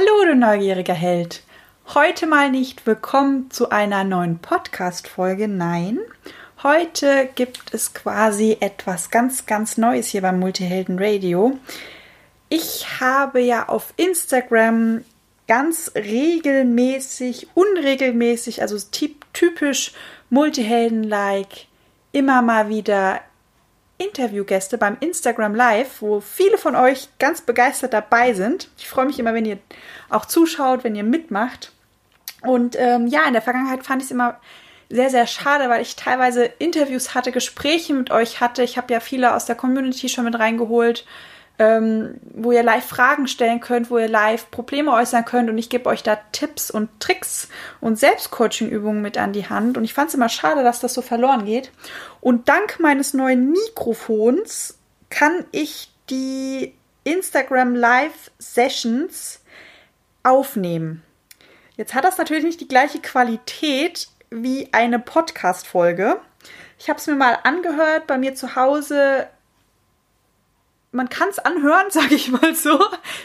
Hallo, du neugieriger Held. Heute mal nicht willkommen zu einer neuen Podcast-Folge. Nein, heute gibt es quasi etwas ganz, ganz Neues hier beim Multihelden Radio. Ich habe ja auf Instagram ganz regelmäßig, unregelmäßig, also typisch Multihelden-like, immer mal wieder Interviewgäste beim Instagram Live, wo viele von euch ganz begeistert dabei sind. Ich freue mich immer, wenn ihr auch zuschaut, wenn ihr mitmacht. Und ähm, ja, in der Vergangenheit fand ich es immer sehr, sehr schade, weil ich teilweise Interviews hatte, Gespräche mit euch hatte. Ich habe ja viele aus der Community schon mit reingeholt, ähm, wo ihr live Fragen stellen könnt, wo ihr live Probleme äußern könnt und ich gebe euch da Tipps und Tricks und Selbstcoaching-Übungen mit an die Hand. Und ich fand es immer schade, dass das so verloren geht. Und dank meines neuen Mikrofons kann ich die Instagram Live Sessions aufnehmen. Jetzt hat das natürlich nicht die gleiche Qualität wie eine Podcast-Folge. Ich habe es mir mal angehört bei mir zu Hause man kann es anhören, sage ich mal so.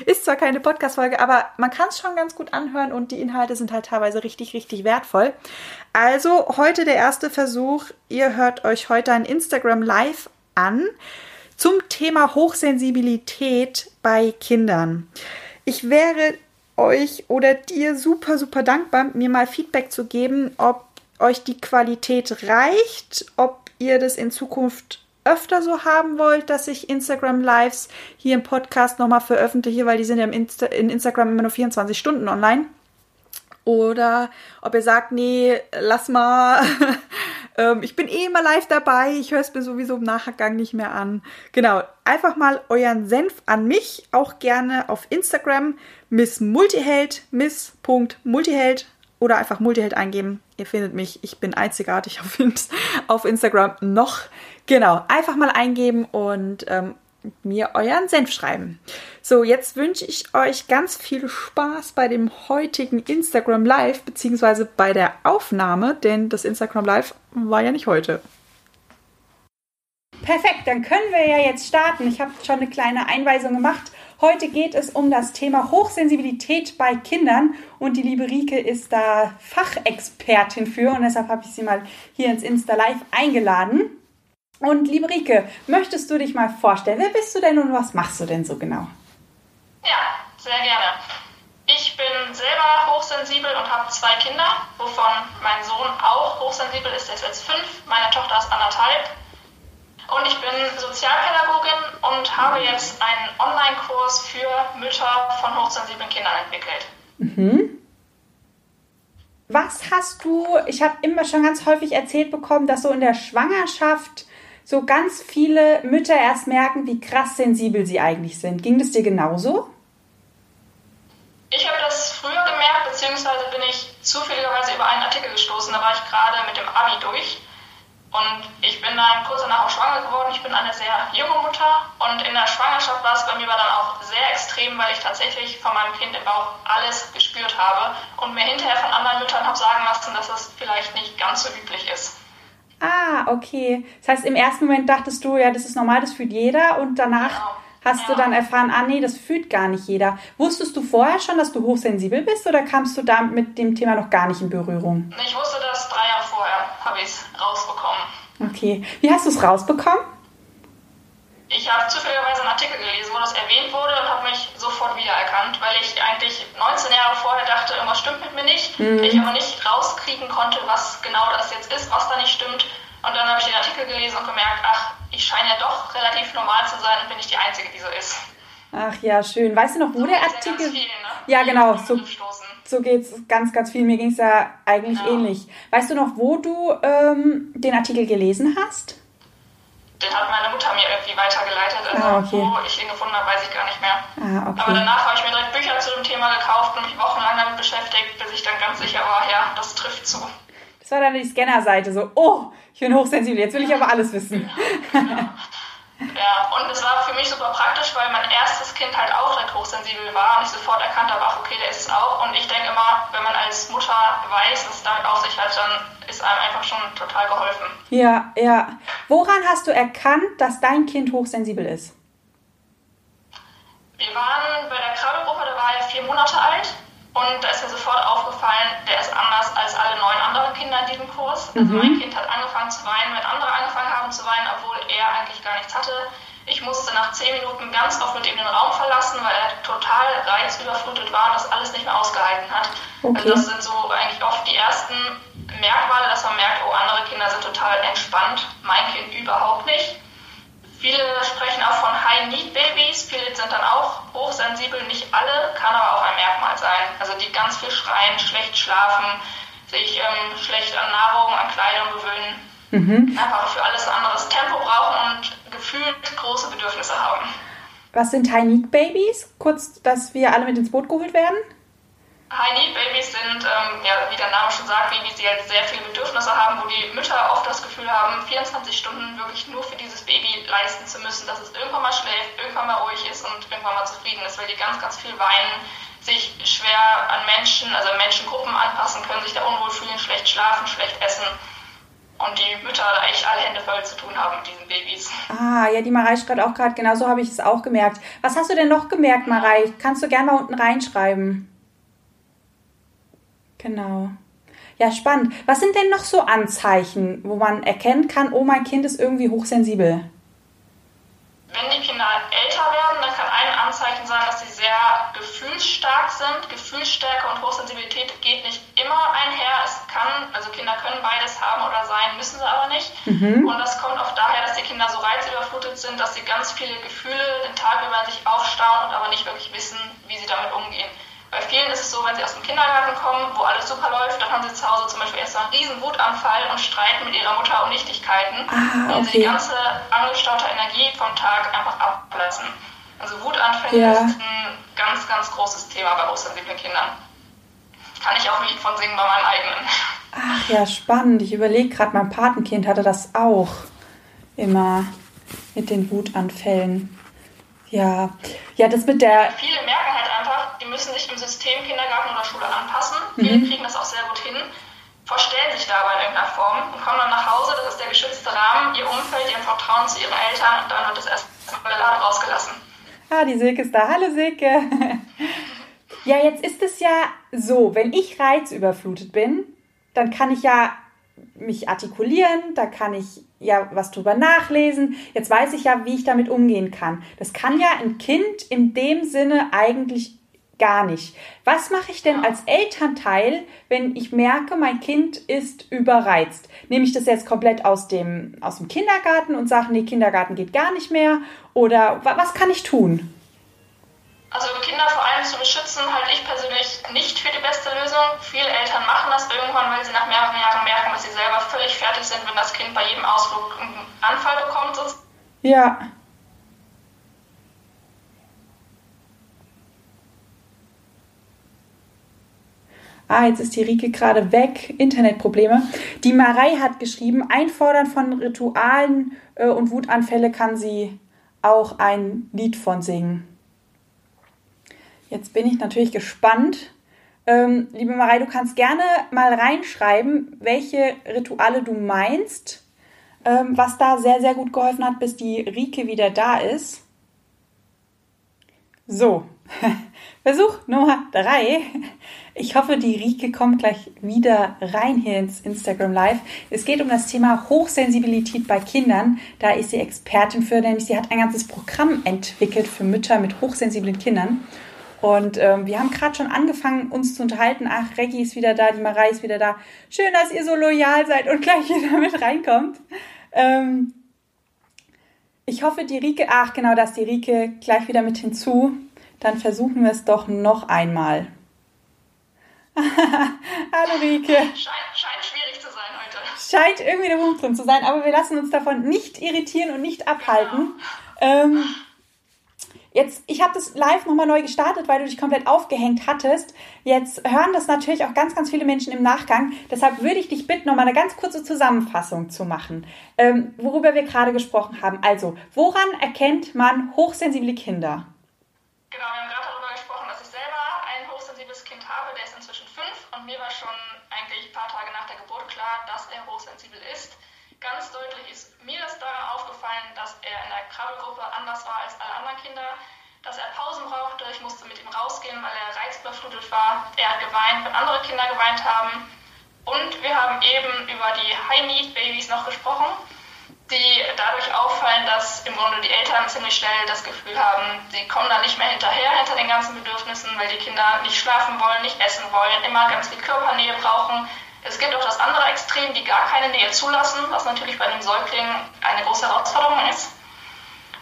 Ist zwar keine Podcast-Folge, aber man kann es schon ganz gut anhören und die Inhalte sind halt teilweise richtig, richtig wertvoll. Also heute der erste Versuch. Ihr hört euch heute ein Instagram Live an zum Thema Hochsensibilität bei Kindern. Ich wäre euch oder dir super, super dankbar, mir mal Feedback zu geben, ob euch die Qualität reicht, ob ihr das in Zukunft öfter so haben wollt, dass ich Instagram Lives hier im Podcast nochmal veröffentliche, weil die sind ja im Insta in Instagram immer nur 24 Stunden online. Oder ob ihr sagt, nee, lass mal, ähm, ich bin eh immer live dabei, ich höre es mir sowieso im Nachgang nicht mehr an. Genau, einfach mal euren Senf an mich, auch gerne auf Instagram, Miss Multiheld, miss.multiheld oder einfach Multiheld eingeben. Ihr findet mich, ich bin einzigartig auf, auf Instagram noch. Genau, einfach mal eingeben und ähm, mir euren Senf schreiben. So, jetzt wünsche ich euch ganz viel Spaß bei dem heutigen Instagram Live, beziehungsweise bei der Aufnahme, denn das Instagram Live war ja nicht heute. Perfekt, dann können wir ja jetzt starten. Ich habe schon eine kleine Einweisung gemacht. Heute geht es um das Thema Hochsensibilität bei Kindern und die liebe Rike ist da Fachexpertin für und deshalb habe ich sie mal hier ins Insta Live eingeladen. Und liebe Rike, möchtest du dich mal vorstellen? Wer bist du denn und was machst du denn so genau? Ja, sehr gerne. Ich bin selber hochsensibel und habe zwei Kinder, wovon mein Sohn auch hochsensibel ist. Er ist jetzt fünf, meine Tochter ist anderthalb. Und ich bin Sozialpädagogin und habe jetzt einen Online-Kurs für Mütter von hochsensiblen Kindern entwickelt. Mhm. Was hast du, ich habe immer schon ganz häufig erzählt bekommen, dass so in der Schwangerschaft so ganz viele Mütter erst merken, wie krass sensibel sie eigentlich sind. Ging das dir genauso? Ich habe das früher gemerkt, beziehungsweise bin ich zufälligerweise über einen Artikel gestoßen. Da war ich gerade mit dem Abi durch. Und ich bin dann kurz danach auch schwanger geworden. Ich bin eine sehr junge Mutter. Und in der Schwangerschaft war es bei mir dann auch sehr extrem, weil ich tatsächlich von meinem Kind im Bauch alles gespürt habe und mir hinterher von anderen Müttern habe sagen lassen, dass das vielleicht nicht ganz so üblich ist. Ah, okay. Das heißt, im ersten Moment dachtest du, ja, das ist normal, das fühlt jeder und danach genau. hast ja. du dann erfahren, ah nee, das fühlt gar nicht jeder. Wusstest du vorher schon, dass du hochsensibel bist oder kamst du da mit dem Thema noch gar nicht in Berührung? Ich wusste das drei Jahre vorher, habe ich es rausbekommen. Okay. Wie hast du es rausbekommen? Ich habe zufälligerweise einen Artikel gelesen, wo das erwähnt wurde und habe mich sofort wiedererkannt, weil ich eigentlich 19 Jahre vorher dachte, irgendwas stimmt mit mir nicht. Mhm. Ich aber nicht rauskriegen konnte, was genau das jetzt ist, was da nicht stimmt. Und dann habe ich den Artikel gelesen und gemerkt, ach, ich scheine ja doch relativ normal zu sein und bin nicht die Einzige, die so ist. Ach ja, schön. Weißt du noch, wo so der Artikel. Ja, viel, ne? ja genau. So, so geht es ganz, ganz viel. Mir ging es ja eigentlich ja. ähnlich. Weißt du noch, wo du ähm, den Artikel gelesen hast? Den hat meine Mutter mir irgendwie weitergeleitet. Also ah, okay. wo ich ihn gefunden habe, weiß ich gar nicht mehr. Ah, okay. Aber danach habe ich mir direkt Bücher zu dem Thema gekauft und mich wochenlang damit beschäftigt, bis ich dann ganz sicher war, ja, das trifft zu. Das war dann die Scanner-Seite, so, oh, ich bin hochsensibel, jetzt will ich aber alles wissen. Ja. Ja, und es war für mich super praktisch, weil mein erstes Kind halt auch direkt hochsensibel war und ich sofort erkannt habe, ach okay, der ist es auch. Und ich denke immer, wenn man als Mutter weiß, dass es damit auf sich hat, dann ist einem einfach schon total geholfen. Ja, ja. Woran hast du erkannt, dass dein Kind hochsensibel ist? Wir waren bei der Krabbelgruppe, da war er vier Monate alt. Und da ist mir sofort aufgefallen, der ist anders als alle neun anderen Kinder in diesem Kurs. Also mhm. mein Kind hat angefangen zu weinen, wenn andere angefangen haben zu weinen, obwohl er eigentlich gar nichts hatte. Ich musste nach zehn Minuten ganz oft mit ihm den Raum verlassen, weil er total reizüberflutet war und das alles nicht mehr ausgehalten hat. Okay. Also das sind so eigentlich oft die ersten Merkmale, dass man merkt, oh, andere Kinder sind total entspannt, mein Kind überhaupt nicht. Viele sprechen auch von High-Need-Babys, viele sind dann auch hochsensibel, nicht alle, kann aber auch ein Merkmal sein. Also die ganz viel schreien, schlecht schlafen, sich ähm, schlecht an Nahrung, an Kleidung gewöhnen, mhm. einfach für alles ein anderes Tempo brauchen und gefühlt große Bedürfnisse haben. Was sind High-Need-Babys? Kurz, dass wir alle mit ins Boot geholt werden? High-Need-Babys sind, ähm, ja, wie der Name schon sagt, Babys, die halt sehr viele Bedürfnisse haben, wo die Mütter oft das Gefühl haben, 24 Stunden wirklich nur für dieses Baby leisten zu müssen, dass es irgendwann mal schläft, irgendwann mal ruhig ist und irgendwann mal zufrieden ist, weil die ganz, ganz viel weinen, sich schwer an Menschen, also Menschengruppen anpassen können, sich da unwohl fühlen, schlecht schlafen, schlecht essen und die Mütter da echt alle Hände voll zu tun haben mit diesen Babys. Ah, ja, die Marei schreibt auch gerade, genau so habe ich es auch gemerkt. Was hast du denn noch gemerkt, Marei? Kannst du gerne mal unten reinschreiben. Genau. Ja, spannend. Was sind denn noch so Anzeichen, wo man erkennen kann, oh, mein Kind ist irgendwie hochsensibel? Wenn die Kinder älter werden, dann kann ein Anzeichen sein, dass sie sehr gefühlsstark sind. Gefühlsstärke und Hochsensibilität geht nicht immer einher. Es kann, also Kinder können beides haben oder sein, müssen sie aber nicht. Mhm. Und das kommt oft daher, dass die Kinder so reizüberflutet sind, dass sie ganz viele Gefühle den Tag über sich aufstauen und aber nicht wirklich wissen, wie sie damit umgehen. Bei vielen ist es so, wenn sie aus dem Kindergarten kommen, wo alles super läuft, dann haben sie zu Hause zum Beispiel erst einen riesen Wutanfall und streiten mit ihrer Mutter um Nichtigkeiten, ah, okay. und sie die ganze angestaute Energie vom Tag einfach ablassen. Also Wutanfälle ja. ist ein ganz, ganz großes Thema bei hochsensiblen Kindern. Kann ich auch ein Lied von singen bei meinem eigenen. Ach ja, spannend. Ich überlege gerade, mein Patenkind hatte das auch immer mit den Wutanfällen. Ja, ja, das mit der. Viele merken halt einfach, die müssen sich im System Kindergarten oder Schule anpassen. Mhm. Viele kriegen das auch sehr gut hin, verstellen sich dabei in irgendeiner Form und kommen dann nach Hause. Das ist der geschützte Rahmen, ihr Umfeld, ihr Vertrauen zu ihren Eltern und dann wird das erstmal Lade rausgelassen. Ah, die Silke ist da. Hallo Silke. ja, jetzt ist es ja so, wenn ich reizüberflutet bin, dann kann ich ja mich artikulieren, da kann ich ja was drüber nachlesen. Jetzt weiß ich ja, wie ich damit umgehen kann. Das kann ja ein Kind in dem Sinne eigentlich gar nicht. Was mache ich denn als Elternteil, wenn ich merke, mein Kind ist überreizt? Nehme ich das jetzt komplett aus dem, aus dem Kindergarten und sage, nee, Kindergarten geht gar nicht mehr? Oder was kann ich tun? Zu beschützen, halte ich persönlich nicht für die beste Lösung. Viele Eltern machen das irgendwann, weil sie nach mehreren Jahren merken, dass sie selber völlig fertig sind, wenn das Kind bei jedem Ausflug einen Anfall bekommt. Ja. Ah, jetzt ist die Rike gerade weg. Internetprobleme. Die Marei hat geschrieben, Einfordern von Ritualen äh, und Wutanfälle kann sie auch ein Lied von singen. Jetzt bin ich natürlich gespannt. Ähm, liebe Marei, du kannst gerne mal reinschreiben, welche Rituale du meinst, ähm, was da sehr, sehr gut geholfen hat, bis die Rike wieder da ist. So, Versuch Nummer drei. Ich hoffe, die Rike kommt gleich wieder rein hier ins Instagram Live. Es geht um das Thema Hochsensibilität bei Kindern. Da ist sie Expertin für, nämlich sie hat ein ganzes Programm entwickelt für Mütter mit hochsensiblen Kindern. Und ähm, wir haben gerade schon angefangen, uns zu unterhalten. Ach, Reggie ist wieder da, die Marei ist wieder da. Schön, dass ihr so loyal seid und gleich wieder mit reinkommt. Ähm, ich hoffe, die Rike, ach genau, dass die Rike gleich wieder mit hinzu. Dann versuchen wir es doch noch einmal. Hallo Rike. Scheint, scheint schwierig zu sein heute. Scheint irgendwie der Wurm drin zu sein, aber wir lassen uns davon nicht irritieren und nicht abhalten. Genau. Ähm, Jetzt, ich habe das live nochmal neu gestartet, weil du dich komplett aufgehängt hattest. Jetzt hören das natürlich auch ganz, ganz viele Menschen im Nachgang. Deshalb würde ich dich bitten, nochmal eine ganz kurze Zusammenfassung zu machen, ähm, worüber wir gerade gesprochen haben. Also, woran erkennt man hochsensible Kinder? Genau, wir haben gerade darüber gesprochen, dass ich selber ein hochsensibles Kind habe. Der ist inzwischen fünf und mir war schon eigentlich ein paar Tage nach der Geburt klar, dass er hochsensibel ist. Ganz deutlich ist mir das daran dass er in der Krabbelgruppe anders war als alle anderen Kinder. dass er Pausen brauchte. Ich musste mit ihm rausgehen, weil er reizüberflutet war. Er hat geweint, wenn andere Kinder geweint haben. Und wir haben eben über die High-Need-Babys noch gesprochen, die dadurch auffallen, dass im Grunde die Eltern ziemlich schnell das Gefühl haben, sie kommen da nicht mehr hinterher hinter den ganzen Bedürfnissen, weil die Kinder nicht schlafen wollen, nicht essen wollen, immer ganz viel Körpernähe brauchen. Es gibt auch das andere Extrem, die gar keine Nähe zulassen, was natürlich bei einem Säugling eine große Herausforderung ist.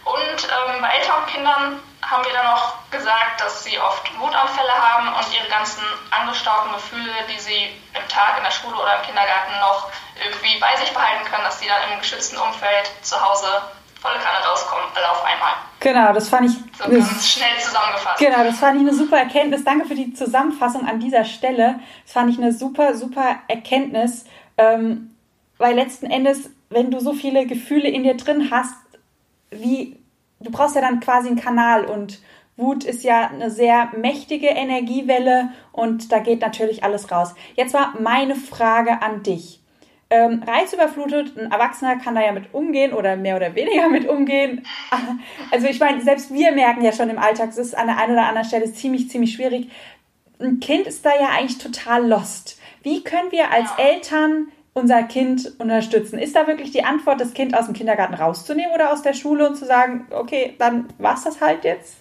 Und ähm, bei älteren Kindern haben wir dann noch gesagt, dass sie oft Wutanfälle haben und ihre ganzen angestauten Gefühle, die sie im Tag in der Schule oder im Kindergarten noch irgendwie bei sich behalten können, dass sie dann im geschützten Umfeld zu Hause volle Kanne rauskommen, alle auf einmal. Genau, das fand ich so ganz schnell zusammengefasst. Genau, das fand ich eine super Erkenntnis. Danke für die Zusammenfassung an dieser Stelle. Das fand ich eine super, super Erkenntnis, ähm, weil letzten Endes, wenn du so viele Gefühle in dir drin hast, wie du brauchst ja dann quasi einen Kanal und Wut ist ja eine sehr mächtige Energiewelle und da geht natürlich alles raus. Jetzt war meine Frage an dich. Ähm, reizüberflutet, ein Erwachsener kann da ja mit umgehen oder mehr oder weniger mit umgehen. Also ich meine, selbst wir merken ja schon im Alltag, es ist an der einen oder anderen Stelle ziemlich, ziemlich schwierig. Ein Kind ist da ja eigentlich total lost. Wie können wir als Eltern unser Kind unterstützen? Ist da wirklich die Antwort, das Kind aus dem Kindergarten rauszunehmen oder aus der Schule und zu sagen, okay, dann war es das halt jetzt?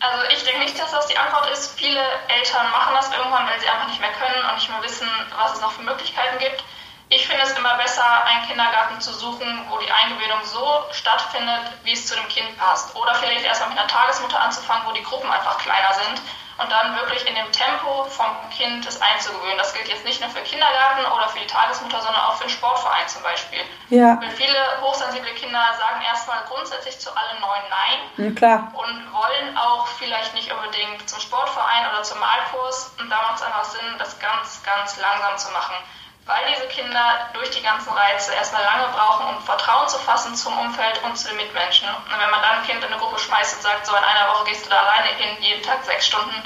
Also ich denke nicht, dass das die Antwort ist. Viele Eltern machen das irgendwann, weil sie einfach nicht mehr können und nicht mehr wissen, was es noch für Möglichkeiten gibt. Ich finde es immer besser, einen Kindergarten zu suchen, wo die Eingewöhnung so stattfindet, wie es zu dem Kind passt. Oder vielleicht erstmal mit einer Tagesmutter anzufangen, wo die Gruppen einfach kleiner sind und dann wirklich in dem Tempo vom Kind es einzugewöhnen. Das gilt jetzt nicht nur für Kindergarten oder für die Tagesmutter, sondern auch für den Sportverein zum Beispiel. Ja. Weil viele hochsensible Kinder sagen erstmal grundsätzlich zu allen neuen Nein ja, klar. und wollen auch vielleicht nicht unbedingt zum Sportverein oder zum Malkurs. Und da macht es einfach Sinn, das ganz, ganz langsam zu machen weil diese Kinder durch die ganzen Reize erstmal lange brauchen, um Vertrauen zu fassen zum Umfeld und zu den Mitmenschen. Und wenn man dann ein Kind in eine Gruppe schmeißt und sagt, so in einer Woche gehst du da alleine hin, jeden Tag sechs Stunden,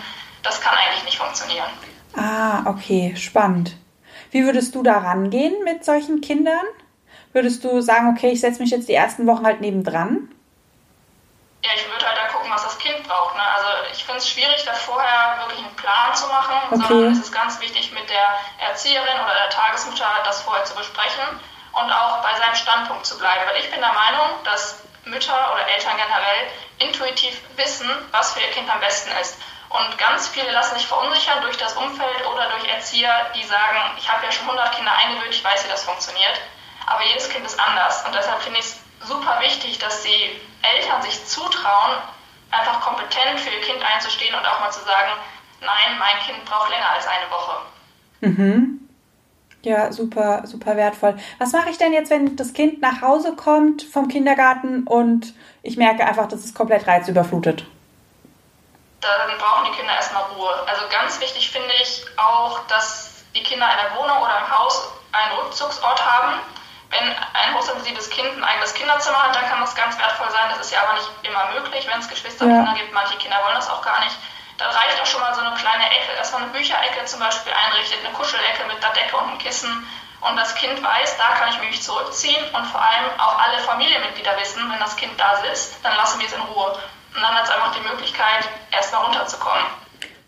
das kann eigentlich nicht funktionieren. Ah, okay, spannend. Wie würdest du da rangehen mit solchen Kindern? Würdest du sagen, okay, ich setze mich jetzt die ersten Wochen halt nebendran? Ja, ich würde halt da gucken, was das Kind braucht. Ne? Also ich finde es schwierig, da vorher wirklich einen Plan zu machen, okay. sondern es ist ganz wichtig, mit der Erzieherin oder der Tagesmutter das vorher zu besprechen und auch bei seinem Standpunkt zu bleiben. Weil ich bin der Meinung, dass Mütter oder Eltern generell intuitiv wissen, was für ihr Kind am besten ist. Und ganz viele lassen sich verunsichern durch das Umfeld oder durch Erzieher, die sagen, ich habe ja schon 100 Kinder eingewöhnt, ich weiß, wie das funktioniert. Aber jedes Kind ist anders. Und deshalb finde ich es super wichtig, dass die Eltern sich zutrauen, einfach kompetent für ihr Kind einzustehen und auch mal zu sagen, nein, mein Kind braucht länger als eine Woche. Mhm. Ja, super, super wertvoll. Was mache ich denn jetzt, wenn das Kind nach Hause kommt vom Kindergarten und ich merke einfach, das ist komplett reizüberflutet? Dann brauchen die Kinder erstmal Ruhe. Also ganz wichtig finde ich auch, dass die Kinder in der Wohnung oder im Haus einen Rückzugsort haben, wenn ein hochsensibles Kind ein eigenes Kinderzimmer hat, dann kann das ganz wertvoll sein. Das ist ja aber nicht immer möglich, wenn es Geschwisterkinder ja. gibt. Manche Kinder wollen das auch gar nicht. Dann reicht auch schon mal so eine kleine Ecke, dass man eine Bücherecke zum Beispiel einrichtet, eine Kuschelecke mit einer Decke und einem Kissen. Und das Kind weiß, da kann ich mich zurückziehen und vor allem auch alle Familienmitglieder wissen, wenn das Kind da sitzt, dann lassen wir es in Ruhe. Und dann hat es einfach die Möglichkeit, erstmal runterzukommen.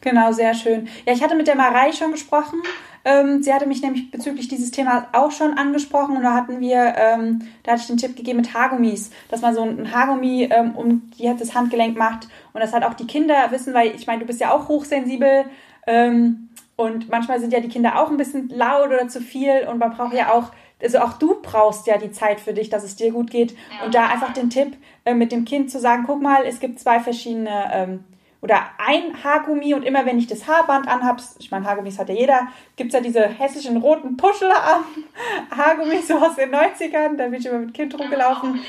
Genau, sehr schön. Ja, ich hatte mit der Marei schon gesprochen. Ähm, sie hatte mich nämlich bezüglich dieses Themas auch schon angesprochen und da hatten wir, ähm, da hatte ich den Tipp gegeben mit Haargummis, dass man so ein Haargummi ähm, um die, das Handgelenk macht und das halt auch die Kinder wissen, weil ich meine, du bist ja auch hochsensibel ähm, und manchmal sind ja die Kinder auch ein bisschen laut oder zu viel und man braucht ja auch also auch du brauchst ja die Zeit für dich, dass es dir gut geht. Ja. Und da einfach den Tipp äh, mit dem Kind zu sagen, guck mal, es gibt zwei verschiedene ähm, oder ein Haargummi und immer wenn ich das Haarband anhabe, ich meine, Haargummis hat ja jeder, gibt es ja diese hässlichen roten Puschel-Haargummis so aus den 90ern, da bin ich immer mit Kind rumgelaufen.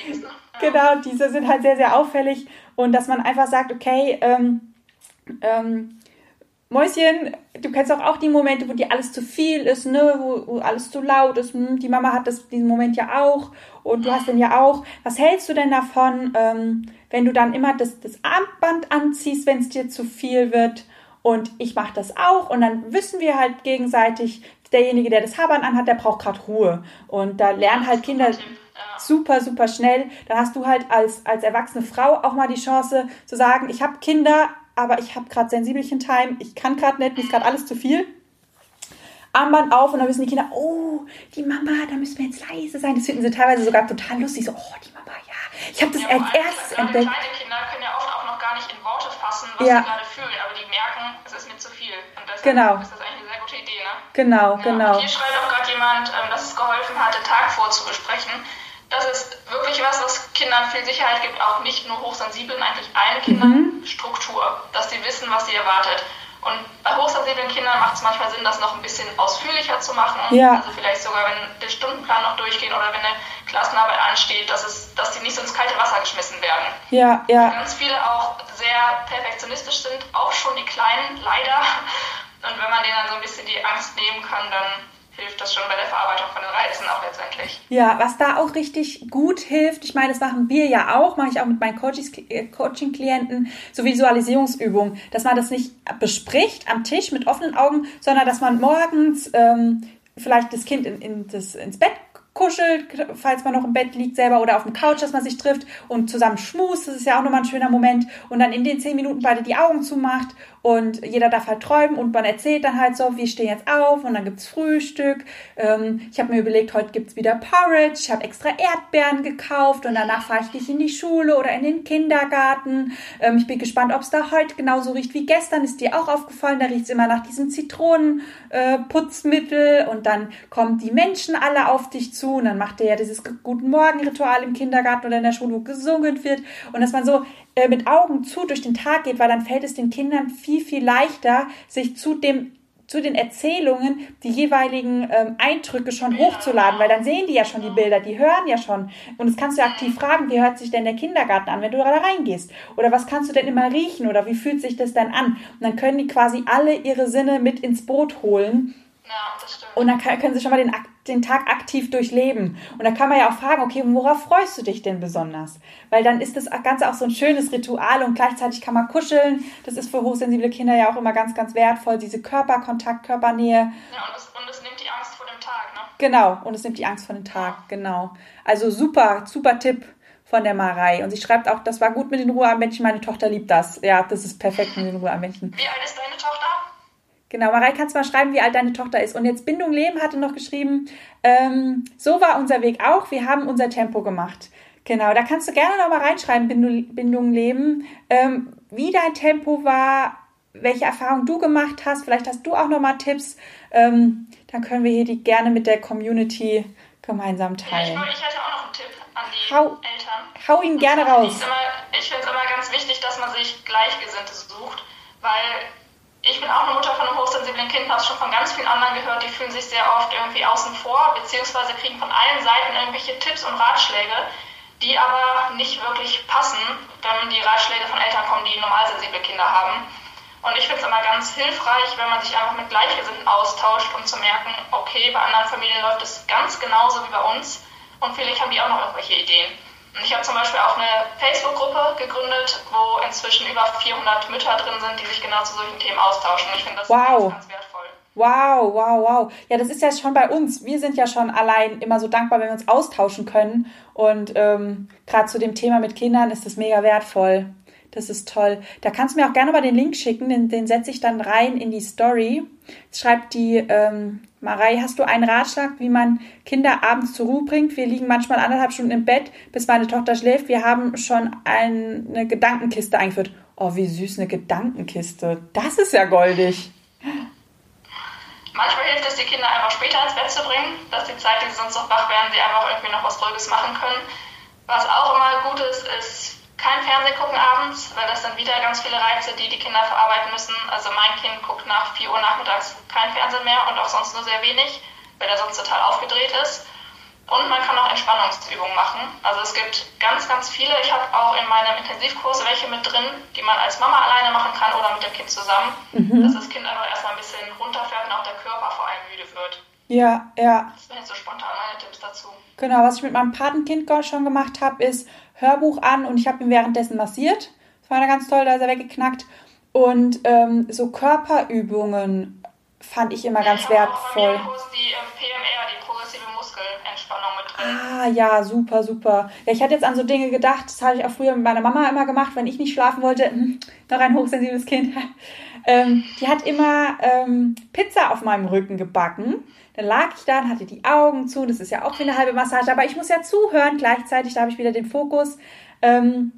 Genau, diese sind halt sehr, sehr auffällig. Und dass man einfach sagt, okay, ähm, ähm, Mäuschen, du kennst auch, auch die Momente, wo dir alles zu viel ist, ne, wo, wo alles zu laut ist. Hm, die Mama hat das, diesen Moment ja auch und du hast den ja auch. Was hältst du denn davon, ähm, wenn du dann immer das, das Armband anziehst, wenn es dir zu viel wird? und ich mache das auch und dann wissen wir halt gegenseitig, derjenige, der das Habern anhat, der braucht gerade Ruhe. Und da lernen halt Kinder super, super schnell. Dann hast du halt als, als erwachsene Frau auch mal die Chance zu sagen, ich habe Kinder, aber ich habe gerade sensibelchen Time, ich kann gerade nicht, mir ist gerade alles zu viel. Armband auf und dann wissen die Kinder, oh, die Mama, da müssen wir jetzt leise sein. Das finden sie teilweise sogar total lustig. So, oh, die Mama, ja. Ich habe das ja, erst entdeckt. Kleine Kinder können ja oft auch noch gar nicht in Worte fassen, was ja. sie gerade fühlen, aber die merken, es ist mir zu viel. Und deshalb genau. ist das eigentlich eine sehr gute Idee, ne? Genau, ja, genau. Und hier schreibt auch gerade jemand, ähm, dass es geholfen hat, den Tag vorzubesprechen. Das ist wirklich was, was Kindern viel Sicherheit gibt, auch nicht nur hochsensiblen, eigentlich allen Kindern mhm. Struktur, dass sie wissen, was sie erwartet. Und bei hochsensiblen Kindern macht es manchmal Sinn, das noch ein bisschen ausführlicher zu machen. Ja. Also vielleicht sogar, wenn der Stundenplan noch durchgeht oder wenn eine Klassenarbeit ansteht, dass, es, dass die nicht so ins kalte Wasser geschmissen werden. Ja, ja. Ganz viele auch sehr perfektionistisch sind, auch schon die Kleinen, leider. Und wenn man denen dann so ein bisschen die Angst nehmen kann, dann hilft das schon bei der Verarbeitung von den Reizen auch letztendlich. Ja, was da auch richtig gut hilft, ich meine, das machen wir ja auch, mache ich auch mit meinen äh, Coaching-Klienten, so Visualisierungsübungen, dass man das nicht bespricht am Tisch mit offenen Augen, sondern dass man morgens ähm, vielleicht das Kind in, in das, ins Bett kuschelt, falls man noch im Bett liegt selber oder auf dem Couch, dass man sich trifft und zusammen schmust. Das ist ja auch nochmal ein schöner Moment. Und dann in den zehn Minuten beide die Augen zumacht und jeder darf halt träumen und man erzählt dann halt so, wir stehen jetzt auf und dann gibt's Frühstück. Ähm, ich habe mir überlegt, heute gibt's wieder Porridge. Ich habe extra Erdbeeren gekauft und danach fahre ich nicht in die Schule oder in den Kindergarten. Ähm, ich bin gespannt, ob's da heute genauso riecht wie gestern. Ist dir auch aufgefallen? Da riecht's immer nach diesem Zitronenputzmittel äh, und dann kommen die Menschen alle auf dich zu und dann macht er ja dieses Guten Morgen-Ritual im Kindergarten oder in der Schule, wo gesungen wird und dass man so äh, mit Augen zu durch den Tag geht, weil dann fällt es den Kindern viel, viel leichter, sich zu dem zu den Erzählungen die jeweiligen ähm, Eindrücke schon hochzuladen, weil dann sehen die ja schon die Bilder, die hören ja schon. Und das kannst du aktiv fragen, wie hört sich denn der Kindergarten an, wenn du da reingehst? Oder was kannst du denn immer riechen? Oder wie fühlt sich das denn an? Und dann können die quasi alle ihre Sinne mit ins Boot holen. Ja, das stimmt. Und dann können sie schon mal den den Tag aktiv durchleben. Und da kann man ja auch fragen, okay, worauf freust du dich denn besonders? Weil dann ist das Ganze auch so ein schönes Ritual und gleichzeitig kann man kuscheln. Das ist für hochsensible Kinder ja auch immer ganz, ganz wertvoll, diese Körperkontakt, Körpernähe. Ja, und es, und es nimmt die Angst vor dem Tag, ne? Genau, und es nimmt die Angst vor dem Tag, genau. Also super, super Tipp von der Marei. Und sie schreibt auch, das war gut mit den Ruhearmbändchen, meine Tochter liebt das. Ja, das ist perfekt mit den Ruhearmbändchen. Wie alt ist deine Tochter? Genau, Marei, kannst du mal schreiben, wie alt deine Tochter ist. Und jetzt Bindung Leben hatte noch geschrieben, ähm, so war unser Weg auch, wir haben unser Tempo gemacht. Genau, da kannst du gerne noch mal reinschreiben, Bindung, Bindung Leben, ähm, wie dein Tempo war, welche Erfahrungen du gemacht hast. Vielleicht hast du auch noch mal Tipps. Ähm, dann können wir hier die gerne mit der Community gemeinsam teilen. Ja, ich, ich hätte auch noch einen Tipp an die hau, Eltern. Hau ihn gerne raus. Ich finde es immer ganz wichtig, dass man sich Gleichgesinnte sucht, weil ich bin auch eine Mutter von einem hochsensiblen Kind, habe es schon von ganz vielen anderen gehört, die fühlen sich sehr oft irgendwie außen vor, beziehungsweise kriegen von allen Seiten irgendwelche Tipps und Ratschläge, die aber nicht wirklich passen, wenn die Ratschläge von Eltern kommen, die normalsensible Kinder haben. Und ich finde es immer ganz hilfreich, wenn man sich einfach mit Gleichgesinnten austauscht, um zu merken, okay, bei anderen Familien läuft es ganz genauso wie bei uns und vielleicht haben die auch noch irgendwelche Ideen. Ich habe zum Beispiel auch eine Facebook-Gruppe gegründet, wo inzwischen über 400 Mütter drin sind, die sich genau zu solchen Themen austauschen. Ich finde das wow. ganz, ganz wertvoll. Wow, wow, wow. Ja, das ist ja schon bei uns. Wir sind ja schon allein immer so dankbar, wenn wir uns austauschen können. Und ähm, gerade zu dem Thema mit Kindern ist das mega wertvoll. Das ist toll. Da kannst du mir auch gerne mal den Link schicken, den, den setze ich dann rein in die Story. Jetzt schreibt die ähm, Marei, hast du einen Ratschlag, wie man Kinder abends zur Ruhe bringt? Wir liegen manchmal anderthalb Stunden im Bett, bis meine Tochter schläft. Wir haben schon eine Gedankenkiste eingeführt. Oh, wie süß eine Gedankenkiste. Das ist ja goldig. Manchmal hilft es, die Kinder einfach später ins Bett zu bringen, dass die Zeit, die sie sonst noch wach werden, sie einfach irgendwie noch was Ruhiges machen können. Was auch immer gut ist, ist kein Fernsehen gucken abends, weil das sind wieder ganz viele Reize, die die Kinder verarbeiten müssen. Also mein Kind guckt nach 4 Uhr nachmittags kein Fernsehen mehr und auch sonst nur sehr wenig, weil er sonst total aufgedreht ist. Und man kann auch Entspannungsübungen machen. Also es gibt ganz, ganz viele. Ich habe auch in meinem Intensivkurs welche mit drin, die man als Mama alleine machen kann oder mit dem Kind zusammen, mhm. dass das Kind einfach erstmal ein bisschen runterfährt und auch der Körper vor allem müde wird. Ja, ja. Das sind jetzt so spontan meine Tipps dazu. Genau, was ich mit meinem Patenkind schon gemacht habe, ist Hörbuch an und ich habe ihn währenddessen massiert. Das war ganz toll, da ist er weggeknackt. Und ähm, so Körperübungen fand ich immer ganz wertvoll. Kurs die ähm, PMR, die progressive Muskelentspannung mit drin. Ah ja, super, super. Ja, ich hatte jetzt an so Dinge gedacht, das habe ich auch früher mit meiner Mama immer gemacht, wenn ich nicht schlafen wollte. Hm, noch ein hochsensibles Kind. ähm, die hat immer ähm, Pizza auf meinem Rücken gebacken. Dann lag ich da und hatte die Augen zu. Das ist ja auch wie eine halbe Massage, aber ich muss ja zuhören gleichzeitig. Da habe ich wieder den Fokus. Ähm,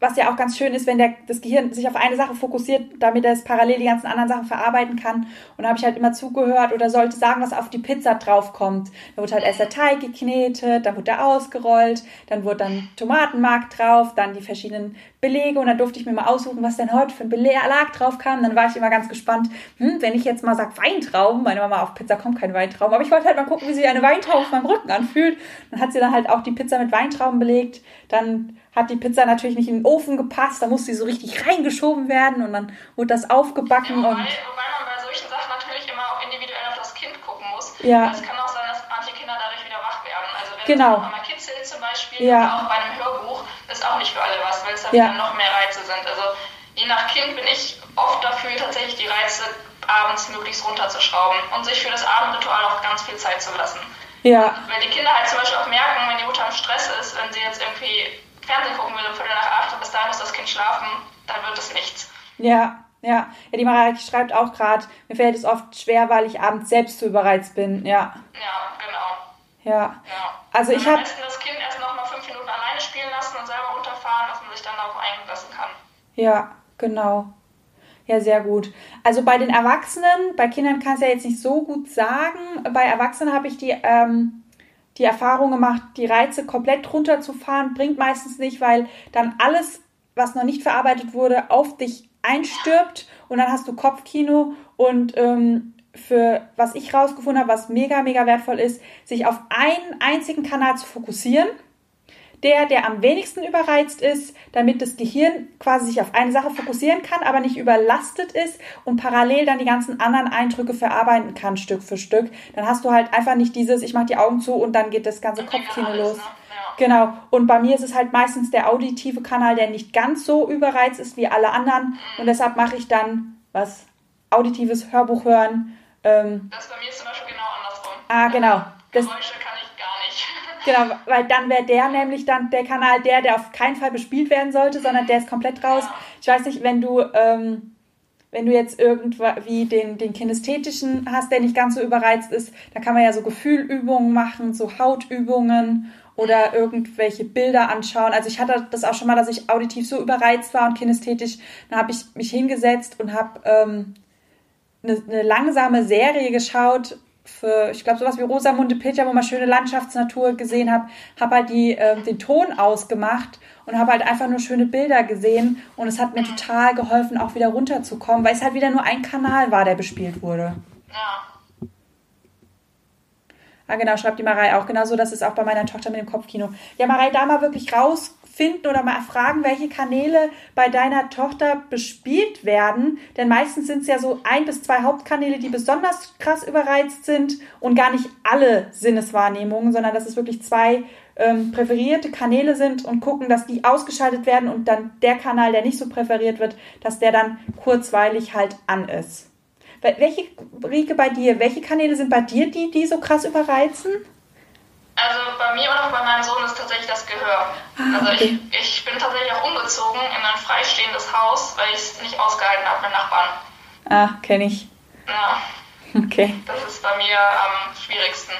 was ja auch ganz schön ist, wenn der, das Gehirn sich auf eine Sache fokussiert, damit es parallel die ganzen anderen Sachen verarbeiten kann. Und da habe ich halt immer zugehört oder sollte sagen, was auf die Pizza draufkommt. Da wurde halt erst der Teig geknetet, dann wurde der ausgerollt, dann wurde dann Tomatenmark drauf, dann die verschiedenen Belege und dann durfte ich mir mal aussuchen, was denn heute für ein Belag drauf kam. Dann war ich immer ganz gespannt, hm, wenn ich jetzt mal sage Weintrauben, meine Mama auf Pizza kommt kein Weintrauben, aber ich wollte halt mal gucken, wie sich eine Weintraube auf meinem Rücken anfühlt. Dann hat sie dann halt auch die Pizza mit Weintrauben belegt, dann hat die Pizza natürlich nicht in den Ofen gepasst, da musste sie so richtig reingeschoben werden und dann wurde das aufgebacken. Ja, wobei, und wobei man bei solchen Sachen natürlich immer auch individuell auf das Kind gucken muss. Ja. Es kann auch sein, dass manche Kinder dadurch wieder wach werden. Also wenn genau. man mal kitzelt zum Beispiel, ja. oder auch bei einem Hörbuch, ist auch nicht für alle was, weil es dann ja. noch mehr Reize sind. Also je nach Kind bin ich oft dafür, tatsächlich die Reize abends möglichst runterzuschrauben und sich für das Abendritual auch ganz viel Zeit zu lassen. Ja. Weil die Kinder halt zum Beispiel auch merken, wenn die Mutter im Stress ist, wenn sie jetzt irgendwie Fernsehen gucken will um Viertel nach acht und bis dahin muss das Kind schlafen, dann wird es nichts. Ja, ja. Ja, die Mareike schreibt auch gerade, mir fällt es oft schwer, weil ich abends selbst zu überreizt bin. Ja. Ja, genau. Ja. ja. Also ich habe... Das Kind erst noch mal fünf Minuten darauf einlassen kann. Ja, genau. Ja, sehr gut. Also bei den Erwachsenen, bei Kindern kann es ja jetzt nicht so gut sagen. Bei Erwachsenen habe ich die ähm, die Erfahrung gemacht, die Reize komplett runterzufahren, bringt meistens nicht, weil dann alles, was noch nicht verarbeitet wurde, auf dich einstirbt und dann hast du Kopfkino und ähm, für was ich rausgefunden habe, was mega, mega wertvoll ist, sich auf einen einzigen Kanal zu fokussieren der, der am wenigsten überreizt ist, damit das Gehirn quasi sich auf eine Sache fokussieren kann, aber nicht überlastet ist und parallel dann die ganzen anderen Eindrücke verarbeiten kann, Stück für Stück. Dann hast du halt einfach nicht dieses, ich mache die Augen zu und dann geht das ganze Kopfkino los. Ne? Ja. Genau. Und bei mir ist es halt meistens der auditive Kanal, der nicht ganz so überreizt ist wie alle anderen. Und deshalb mache ich dann was auditives Hörbuch hören. Ähm, das bei mir ist zum Beispiel genau andersrum. Ah, genau. Das, Geräusche kann. Genau, weil dann wäre der nämlich dann der Kanal der, der auf keinen Fall bespielt werden sollte, sondern der ist komplett raus. Ich weiß nicht, wenn du, ähm, wenn du jetzt irgendwie den, den kinästhetischen hast, der nicht ganz so überreizt ist, dann kann man ja so Gefühlübungen machen, so Hautübungen oder irgendwelche Bilder anschauen. Also ich hatte das auch schon mal, dass ich auditiv so überreizt war und kinästhetisch. Dann habe ich mich hingesetzt und habe ähm, eine, eine langsame Serie geschaut für, ich glaube, sowas wie Rosamunde Pilcher, wo man schöne Landschaftsnatur gesehen hat, habe halt die, äh, den Ton ausgemacht und habe halt einfach nur schöne Bilder gesehen und es hat mir total geholfen, auch wieder runterzukommen, weil es halt wieder nur ein Kanal war, der bespielt wurde. Ja. Ah, genau, schreibt die Marei auch. Genauso, das ist auch bei meiner Tochter mit dem Kopfkino. Ja, Marei, da mal wirklich raus finden oder mal fragen, welche Kanäle bei deiner Tochter bespielt werden. Denn meistens sind es ja so ein bis zwei Hauptkanäle, die besonders krass überreizt sind und gar nicht alle Sinneswahrnehmungen, sondern dass es wirklich zwei ähm, präferierte Kanäle sind und gucken, dass die ausgeschaltet werden und dann der Kanal, der nicht so präferiert wird, dass der dann kurzweilig halt an ist. Welche, Rike, bei dir, welche Kanäle sind bei dir die, die so krass überreizen? Also bei mir und auch bei meinem Sohn ist tatsächlich das Gehör. Ah, also ich, ich bin tatsächlich auch umgezogen in ein freistehendes Haus, weil ich es nicht ausgehalten habe mit Nachbarn. Ah, kenne ich. Ja. Okay. Das ist bei mir am schwierigsten.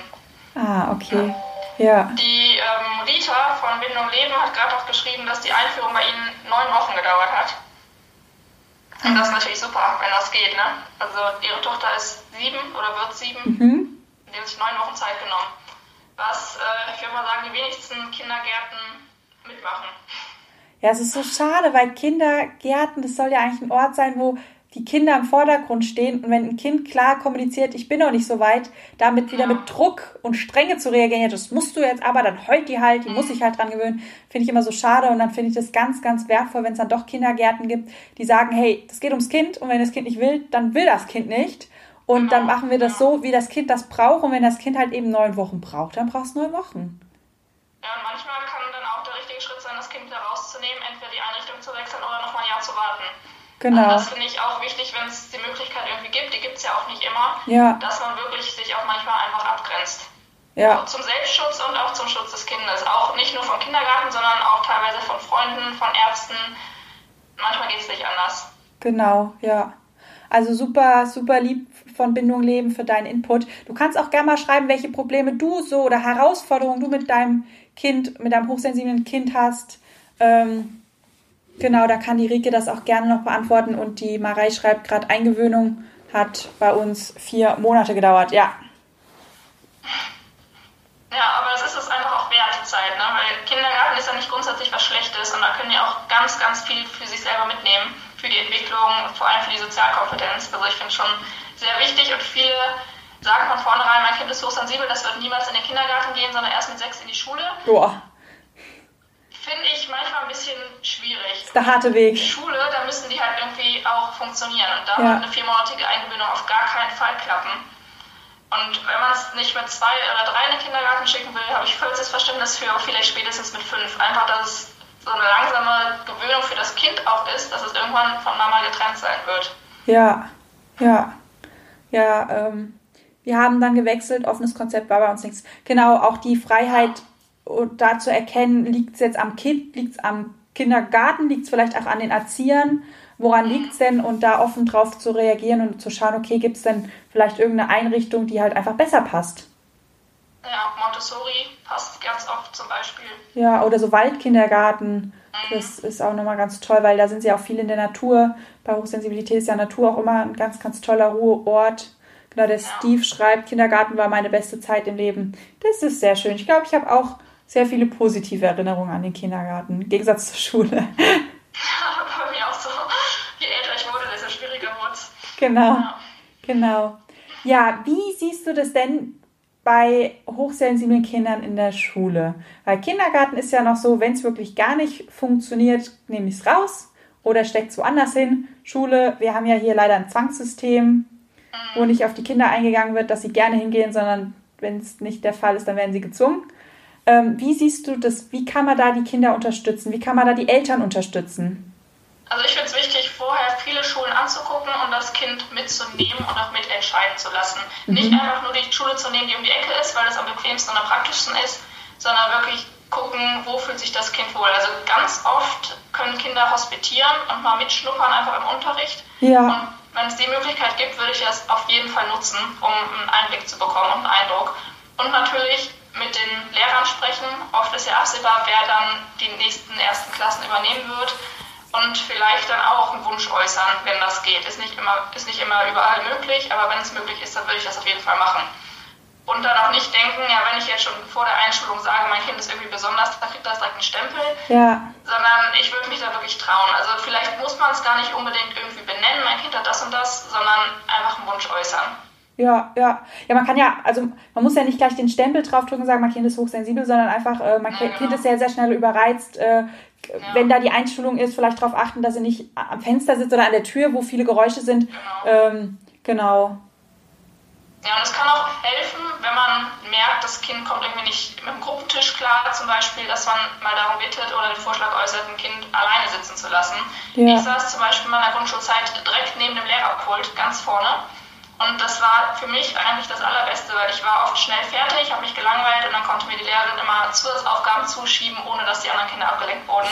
Ah, okay. Ja. Die ähm, Rita von Bindung Leben hat gerade auch geschrieben, dass die Einführung bei ihnen neun Wochen gedauert hat. Und das ist natürlich super, wenn das geht, ne? Also ihre Tochter ist sieben oder wird sieben. Mhm. Die haben sich neun Wochen Zeit genommen was, äh, ich würde mal sagen, die wenigsten Kindergärten mitmachen. Ja, es ist so schade, weil Kindergärten, das soll ja eigentlich ein Ort sein, wo die Kinder im Vordergrund stehen und wenn ein Kind klar kommuniziert, ich bin noch nicht so weit, damit wieder ja. mit Druck und Strenge zu reagieren, ja, das musst du jetzt aber, dann heult die halt, die mhm. muss sich halt dran gewöhnen, finde ich immer so schade und dann finde ich das ganz, ganz wertvoll, wenn es dann doch Kindergärten gibt, die sagen, hey, das geht ums Kind und wenn das Kind nicht will, dann will das Kind nicht und dann machen wir das so, wie das Kind das braucht. Und wenn das Kind halt eben neun Wochen braucht, dann braucht es neun Wochen. Ja, und manchmal kann dann auch der richtige Schritt sein, das Kind wieder rauszunehmen, entweder die Einrichtung zu wechseln oder nochmal ein Jahr zu warten. Genau. Also das finde ich auch wichtig, wenn es die Möglichkeit irgendwie gibt, die gibt es ja auch nicht immer, Ja. dass man wirklich sich auch manchmal einfach abgrenzt. Ja, Zum Selbstschutz und auch zum Schutz des Kindes. Auch nicht nur vom Kindergarten, sondern auch teilweise von Freunden, von Ärzten. Manchmal geht es nicht anders. genau, ja. Also super, super lieb von Bindung Leben für deinen Input. Du kannst auch gerne mal schreiben, welche Probleme du so oder Herausforderungen du mit deinem Kind, mit deinem hochsensiblen Kind hast. Ähm, genau, da kann die Rike das auch gerne noch beantworten. Und die Marei schreibt gerade, Eingewöhnung hat bei uns vier Monate gedauert. Ja, Ja, aber das ist es einfach auch wert, die Zeit, ne? Weil Kindergarten ist ja nicht grundsätzlich was Schlechtes und da können die auch ganz, ganz viel für sich selber mitnehmen, für die Entwicklung, vor allem für die Sozialkompetenz. Also ich finde es schon sehr wichtig und viele sagen von vornherein, mein Kind ist hochsensibel, das wird niemals in den Kindergarten gehen, sondern erst mit sechs in die Schule. boah, Finde ich manchmal ein bisschen schwierig. ist der harte Weg. Schule, da müssen die halt irgendwie auch funktionieren. Und da Ja. wird eine viermonatige Eingewöhnung auf gar keinen Fall klappen. Und wenn man es nicht mit zwei oder drei in den Kindergarten schicken will, habe ich vollstes Verständnis für, vielleicht spätestens mit fünf. Einfach, dass es so eine langsame Gewöhnung für das Kind auch ist, dass es irgendwann von Mama getrennt sein wird. Ja, ja, ja, ähm, wir haben dann gewechselt, offenes Konzept war bei uns nichts. Genau, auch die Freiheit und da zu erkennen, liegt es jetzt am Kind, liegt es am Kindergarten, liegt es vielleicht auch an den Erziehern, woran liegt es denn und da offen drauf zu reagieren und zu schauen, okay, gibt es denn vielleicht irgendeine Einrichtung, die halt einfach besser passt. Ja, Montessori passt ganz oft zum Beispiel. Ja, oder so Waldkindergarten. Das ist auch nochmal ganz toll, weil da sind sie auch viel in der Natur. Bei Hochsensibilität ist ja Natur auch immer ein ganz, ganz toller Ruheort. Genau, der Steve schreibt, Kindergarten war meine beste Zeit im Leben. Das ist sehr schön. Ich glaube, ich habe auch sehr viele positive Erinnerungen an den Kindergarten, im Gegensatz zur Schule. Bei mir auch so. Je älter ich wurde, desto schwieriger wurde es. Genau, Ja. genau. Ja, wie siehst du das denn bei hochsensiblen Kindern in der Schule? Weil Kindergarten ist ja noch so, wenn es wirklich gar nicht funktioniert, nehme ich es raus oder steckt es woanders hin. Schule, wir haben ja hier leider ein Zwangssystem, wo nicht auf die Kinder eingegangen wird, dass sie gerne hingehen, sondern wenn es nicht der Fall ist, dann werden sie gezwungen. Ähm, wie siehst du das? Wie kann man da die Kinder unterstützen? Wie kann man da die Eltern unterstützen? Also ich finde es wichtig, vorher viele Schulen anzugucken und das Kind mitzunehmen und auch mitentscheiden zu lassen. Nicht einfach nur die Schule zu nehmen, die um die Ecke ist, weil das am bequemsten und am praktischsten ist, sondern wirklich gucken, wo fühlt sich das Kind wohl. Also ganz oft können Kinder hospitieren und mal mitschnuppern einfach im Unterricht. Ja. Und wenn es die Möglichkeit gibt, würde ich das auf jeden Fall nutzen, um einen Einblick zu bekommen und einen Eindruck. Und natürlich mit den Lehrern sprechen. Oft ist ja absehbar, wer dann die nächsten ersten Klassen übernehmen wird. Und vielleicht dann auch einen Wunsch äußern, wenn das geht. Ist nicht immer, ist nicht immer überall möglich, aber wenn es möglich ist, dann würde ich das auf jeden Fall machen. Und dann auch nicht denken, ja, wenn ich jetzt schon vor der Einschulung sage, mein Kind ist irgendwie besonders, dann kriegt das direkt einen Stempel Ja, sondern ich würde mich da wirklich trauen. Also vielleicht muss man es gar nicht unbedingt irgendwie benennen, mein Kind hat das und das, sondern einfach einen Wunsch äußern. Ja, ja. Ja, man kann ja, also man muss ja nicht gleich den Stempel draufdrücken und sagen, mein Kind ist hochsensibel, sondern einfach, äh, mein Ja, Kind genau. ist sehr, sehr schnell überreizt. Äh, Wenn da die Einschulung ist, vielleicht darauf achten, dass sie nicht am Fenster sitzt oder an der Tür, wo viele Geräusche sind. Genau. Ähm, genau. Ja, und es kann auch helfen, wenn man merkt, das Kind kommt irgendwie nicht mit dem Gruppentisch klar, zum Beispiel, dass man mal darum bittet oder den Vorschlag äußert, ein Kind alleine sitzen zu lassen. Ja. Ich saß zum Beispiel in meiner Grundschulzeit direkt neben dem Lehrerpult, ganz vorne. Und das war für mich eigentlich das Allerbeste, weil ich war oft schnell fertig, habe mich gelangweilt und dann konnte mir die Lehrerin immer Zusatzaufgaben zuschieben, ohne dass die anderen Kinder abgelenkt wurden.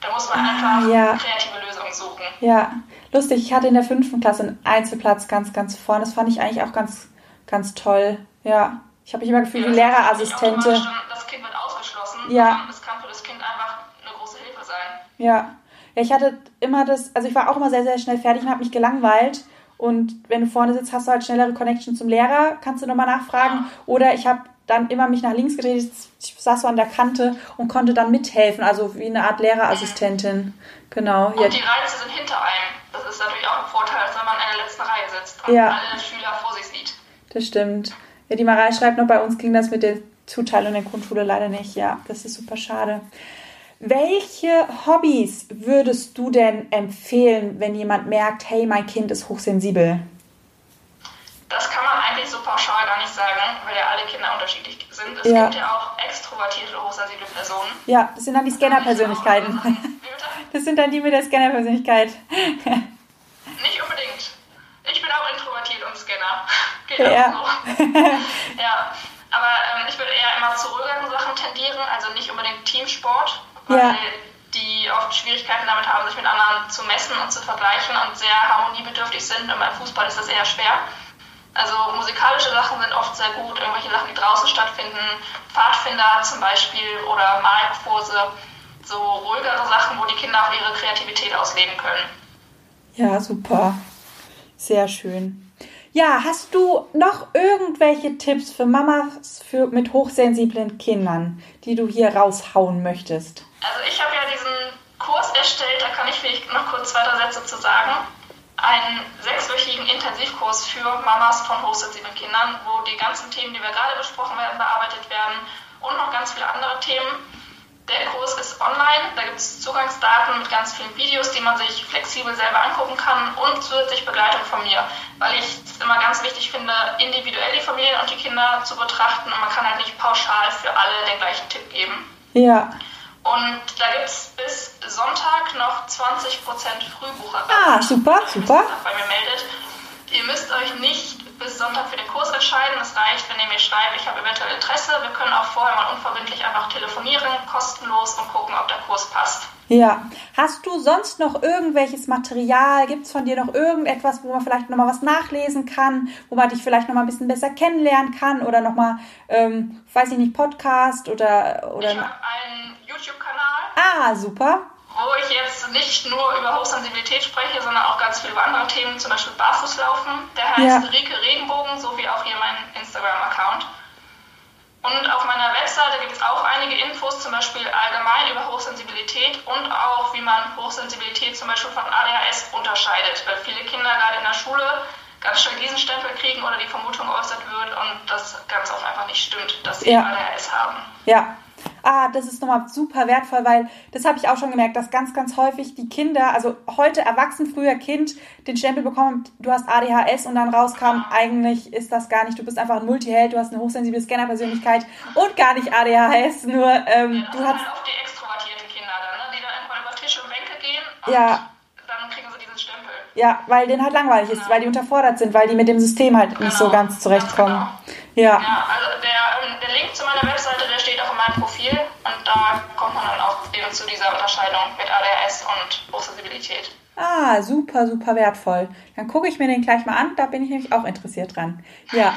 Da muss man einfach ja. kreative Lösungen suchen. Ja, lustig. Ich hatte in der fünften Klasse einen Einzelplatz ganz, ganz vorne. Das fand ich eigentlich auch ganz, ganz toll. Ja. Ich habe mich immer gefühlt wie Das heißt nicht Lehrerassistente. Das Kind wird ausgeschlossen, Ja. es kann für das Kind einfach eine große Hilfe sein. Ja. Ja, ich hatte immer das, also ich war auch immer sehr, sehr schnell fertig und habe mich gelangweilt. Und wenn du vorne sitzt, hast du halt schnellere Connection zum Lehrer, kannst du nochmal nachfragen. Oder ich habe dann immer mich nach links gedreht, ich saß so an der Kante und konnte dann mithelfen, also wie eine Art Lehrerassistentin. Genau. Und Ja, die Reize sind hinter einem. Das ist natürlich auch ein Vorteil, als wenn man in der letzten Reihe sitzt und Ja. alle Schüler vor sich sieht. das stimmt. Ja, die Marei schreibt noch, bei uns ging das mit der Zuteilung der Grundschule leider nicht. Ja, das ist super schade. Welche Hobbys würdest du denn empfehlen, wenn jemand merkt, hey, mein Kind ist hochsensibel? Das kann man eigentlich so pauschal gar nicht sagen, weil ja alle Kinder unterschiedlich sind. Es ja. gibt ja auch extrovertierte, hochsensible Personen. Ja, das sind dann die Scanner-Persönlichkeiten. Das sind dann die mit der Scanner-Persönlichkeit. Nicht unbedingt. Ich bin auch introvertiert und Scanner. Geht ja. auch so. ja. Aber ähm, ich würde eher immer zu ruhigeren Sachen tendieren, also nicht unbedingt Teamsport weil ja. die oft Schwierigkeiten damit haben, sich mit anderen zu messen und zu vergleichen und sehr harmoniebedürftig sind. Und beim Fußball ist das eher schwer. Also musikalische Sachen sind oft sehr gut, irgendwelche Sachen, die draußen stattfinden, Pfadfinder zum Beispiel oder Malkurse, so ruhigere Sachen, wo die Kinder auch ihre Kreativität ausleben können. Ja, super. Sehr schön. Ja, hast du noch irgendwelche Tipps für Mamas für, mit hochsensiblen Kindern, die du hier raushauen möchtest? Also ich habe ja diesen Kurs erstellt, da kann ich vielleicht noch kurz zwei, drei Sätze zu sagen. Einen sechswöchigen Intensivkurs für Mamas von hochsensiblen Kindern, wo die ganzen Themen, die wir gerade besprochen werden, bearbeitet werden und noch ganz viele andere Themen. Der Kurs ist online, da gibt es Zugangsdaten mit ganz vielen Videos, die man sich flexibel selber angucken kann und zusätzlich Begleitung von mir, weil ich es immer ganz wichtig finde, individuell die Familien und die Kinder zu betrachten und man kann halt nicht pauschal für alle den gleichen Tipp geben. Ja. Und da gibt es bis Sonntag noch 20% Frühbucher. Ah, super, super. Bei mir meldet. Ihr müsst euch nicht bis Sonntag für den Kurs entscheiden. Es reicht, wenn ihr mir schreibt, ich habe eventuell Interesse. Wir können auch vorher mal unverbindlich einfach telefonieren, kostenlos und gucken, ob der Kurs passt. Ja. Hast du sonst noch irgendwelches Material? Gibt es von dir noch irgendetwas, wo man vielleicht nochmal was nachlesen kann, wo man dich vielleicht nochmal ein bisschen besser kennenlernen kann oder nochmal, ähm, weiß ich nicht, Podcast oder. oder ich habe einen YouTube-Kanal. Ah, super wo ich jetzt nicht nur über Hochsensibilität spreche, sondern auch ganz viel über andere Themen, zum Beispiel Barfußlaufen. Der heißt ja. Rike Regenbogen, so wie auch hier mein Instagram-Account. Und auf meiner Webseite gibt es auch einige Infos, zum Beispiel allgemein über Hochsensibilität und auch, wie man Hochsensibilität zum Beispiel von ADHS unterscheidet. Weil viele Kinder gerade in der Schule ganz schnell diesen Stempel kriegen oder die Vermutung geäußert wird und das ganz oft einfach nicht stimmt, dass sie ja. ADHS haben. Ja, ah, das ist nochmal super wertvoll, weil das habe ich auch schon gemerkt, dass ganz, ganz häufig die Kinder, also heute erwachsen, früher Kind, den Stempel bekommen, du hast ADHS und dann rauskam, eigentlich ist das gar nicht, du bist einfach ein Multiheld, du hast eine hochsensible Scanner-Persönlichkeit und gar nicht ADHS, nur ähm, ja, du hast... Halt die extrovertierten Kinder dann, ne? die dann einfach über Tische und Bänke gehen und ja. dann kriegen sie diesen Stempel. Ja, weil denen halt langweilig ist, genau. weil die unterfordert sind, weil die mit dem System halt genau. nicht so genau. ganz zurechtkommen. Genau. Ja. ja, also der, ähm, der Link zu meiner Webseite, der steht auch in meinem Profil da kommt man dann auch eben zu dieser Unterscheidung mit ADHS und Hochsensibilität. Ah, super, super wertvoll. Dann gucke ich mir den gleich mal an, da bin ich nämlich auch interessiert dran. Ja.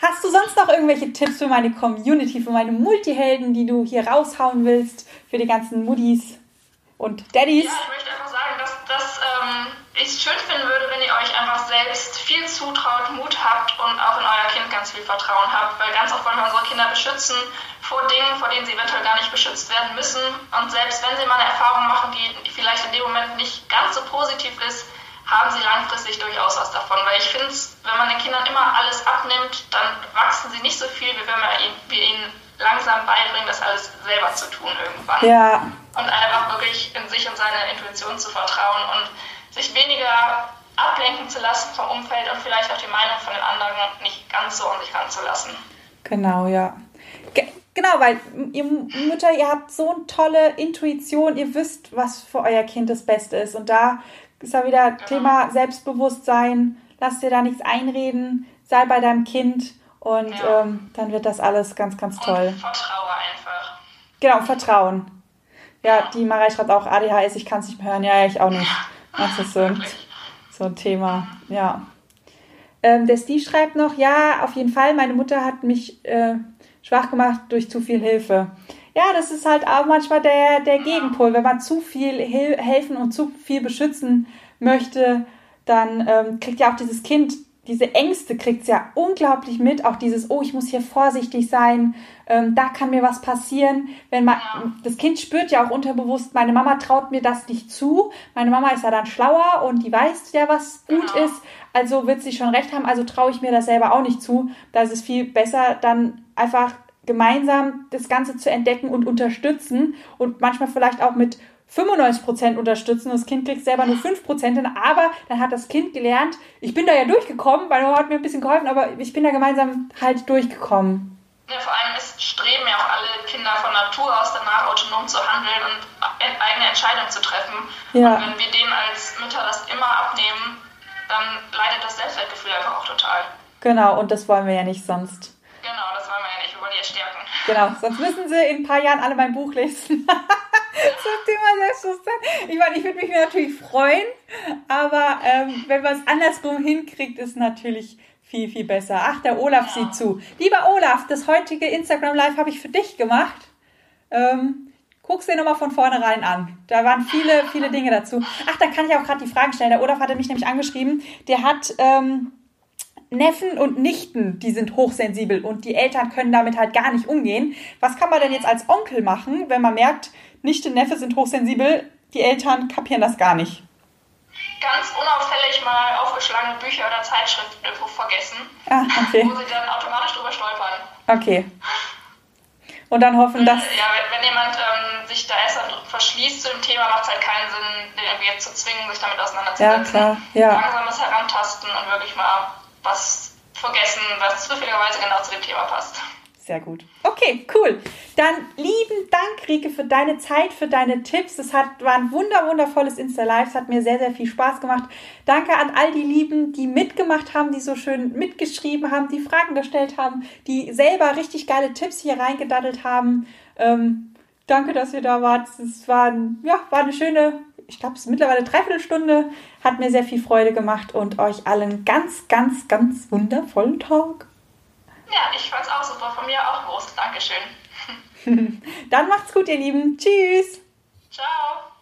Hast du sonst noch irgendwelche Tipps für meine Community, für meine Multihelden, die du hier raushauen willst, für die ganzen Muddis und Daddies? Ja, ich möchte einfach sagen, dass, dass ähm, ich es schön finden würde, wenn ihr euch einfach selbst viel zutraut, Mut habt und auch in euer Kind ganz viel Vertrauen habt, weil ganz oft wollen wir unsere Kinder beschützen vor Dingen, vor denen sie eventuell gar nicht beschützt werden müssen. Und selbst wenn sie mal eine Erfahrung machen, die vielleicht in dem Moment nicht ganz so positiv ist, haben sie langfristig durchaus was davon. Weil ich finde, wenn man den Kindern immer alles abnimmt, dann wachsen sie nicht so viel, wie wenn wir ihnen langsam beibringen, das alles selber zu tun irgendwann. Ja. Und einfach wirklich in sich und seine Intuition zu vertrauen und sich weniger ablenken zu lassen vom Umfeld und vielleicht auch die Meinung von den anderen nicht ganz so an sich ranzulassen. Genau, ja. Ge genau, weil ihr Mütter, ihr habt so eine tolle Intuition, ihr wisst, was für euer Kind das Beste ist. Und da ist ja wieder genau. Thema Selbstbewusstsein. Lass dir da nichts einreden, sei bei deinem Kind und ja. ähm, dann wird das alles ganz, ganz toll. Und vertraue einfach. Genau, Vertrauen. Ja, ja. die Marei schreibt auch ADHS, ich kann es nicht mehr hören. Ja, ich auch nicht. Das ist so ein, so ein Thema, ja. Ähm, der Steve schreibt noch, ja, auf jeden Fall, meine Mutter hat mich äh, schwach gemacht durch zu viel Hilfe. Ja, das ist halt auch manchmal der, der Gegenpol. Wenn man zu viel hel helfen und zu viel beschützen möchte, dann ähm, kriegt ja auch dieses Kind diese Ängste kriegt es ja unglaublich mit, auch dieses, oh, ich muss hier vorsichtig sein, ähm, da kann mir was passieren. Wenn man, ja. das Kind spürt ja auch unterbewusst, meine Mama traut mir das nicht zu, meine Mama ist ja dann schlauer und die weiß ja, was gut genau. ist, also wird sie schon recht haben, also traue ich mir das selber auch nicht zu. Da ist es viel besser, dann einfach gemeinsam das Ganze zu entdecken und unterstützen und manchmal vielleicht auch mit 95% unterstützen. Das Kind kriegt selber nur 5% hin, aber dann hat das Kind gelernt, ich bin da ja durchgekommen, weil er hat mir ein bisschen geholfen, aber ich bin da gemeinsam halt durchgekommen. Ja, vor allem ist, streben ja auch alle Kinder von Natur aus danach, autonom zu handeln und eigene Entscheidungen zu treffen. Ja. Und wenn wir denen als Mütter das immer abnehmen, dann leidet das Selbstwertgefühl einfach auch total. Genau, und das wollen wir ja nicht sonst. Genau, das wollen wir ja nicht. Wir wollen die ja stärken. Genau, sonst müssen sie in ein paar Jahren alle mein Buch lesen. Zum Thema Selbstbewusstsein. Ich meine, ich würde mich natürlich freuen, aber ähm, wenn man es andersrum hinkriegt, ist natürlich viel, viel besser. Ach, der Olaf ja. sieht zu. Lieber Olaf, das heutige Instagram Live habe ich für dich gemacht. Ähm, guck's dir nochmal von vornherein an. Da waren viele, viele Dinge dazu. Ach, da kann ich auch gerade die Fragen stellen. Der Olaf hatte mich nämlich angeschrieben. Der hat ähm, Neffen und Nichten, die sind hochsensibel und die Eltern können damit halt gar nicht umgehen. Was kann man denn jetzt als Onkel machen, wenn man merkt, Nichte, Neffe sind hochsensibel, die Eltern kapieren das gar nicht? Ganz unauffällig mal aufgeschlagene Bücher oder Zeitschriften irgendwo vergessen, ah, okay. wo sie dann automatisch drüber stolpern. Okay. Und dann hoffen, dass. Ja, wenn, jemand ähm, sich da erst verschließt zu dem Thema, macht es halt keinen Sinn, den irgendwie jetzt zu zwingen, sich damit auseinanderzusetzen. Ja, klar. Ja. Langsames Herantasten und wirklich mal was vergessen, was zufälligerweise genau zu dem Thema passt. Sehr gut. Okay, cool. Dann lieben Dank, Rike, für deine Zeit, für deine Tipps. Es war ein wunder, wundervolles Insta-Live. Es hat mir sehr, sehr viel Spaß gemacht. Danke an all die Lieben, die mitgemacht haben, die so schön mitgeschrieben haben, die Fragen gestellt haben, die selber richtig geile Tipps hier reingedaddelt haben. Ähm, danke, dass ihr da wart. Es war, ja, war eine schöne, ich glaube, es ist mittlerweile dreiviertel Stunde. Hat mir sehr viel Freude gemacht und euch allen ganz, ganz, ganz wundervollen Tag. Ja, ich fand's auch super. Von mir auch groß. Dankeschön. Dann macht's gut, ihr Lieben. Tschüss. Ciao.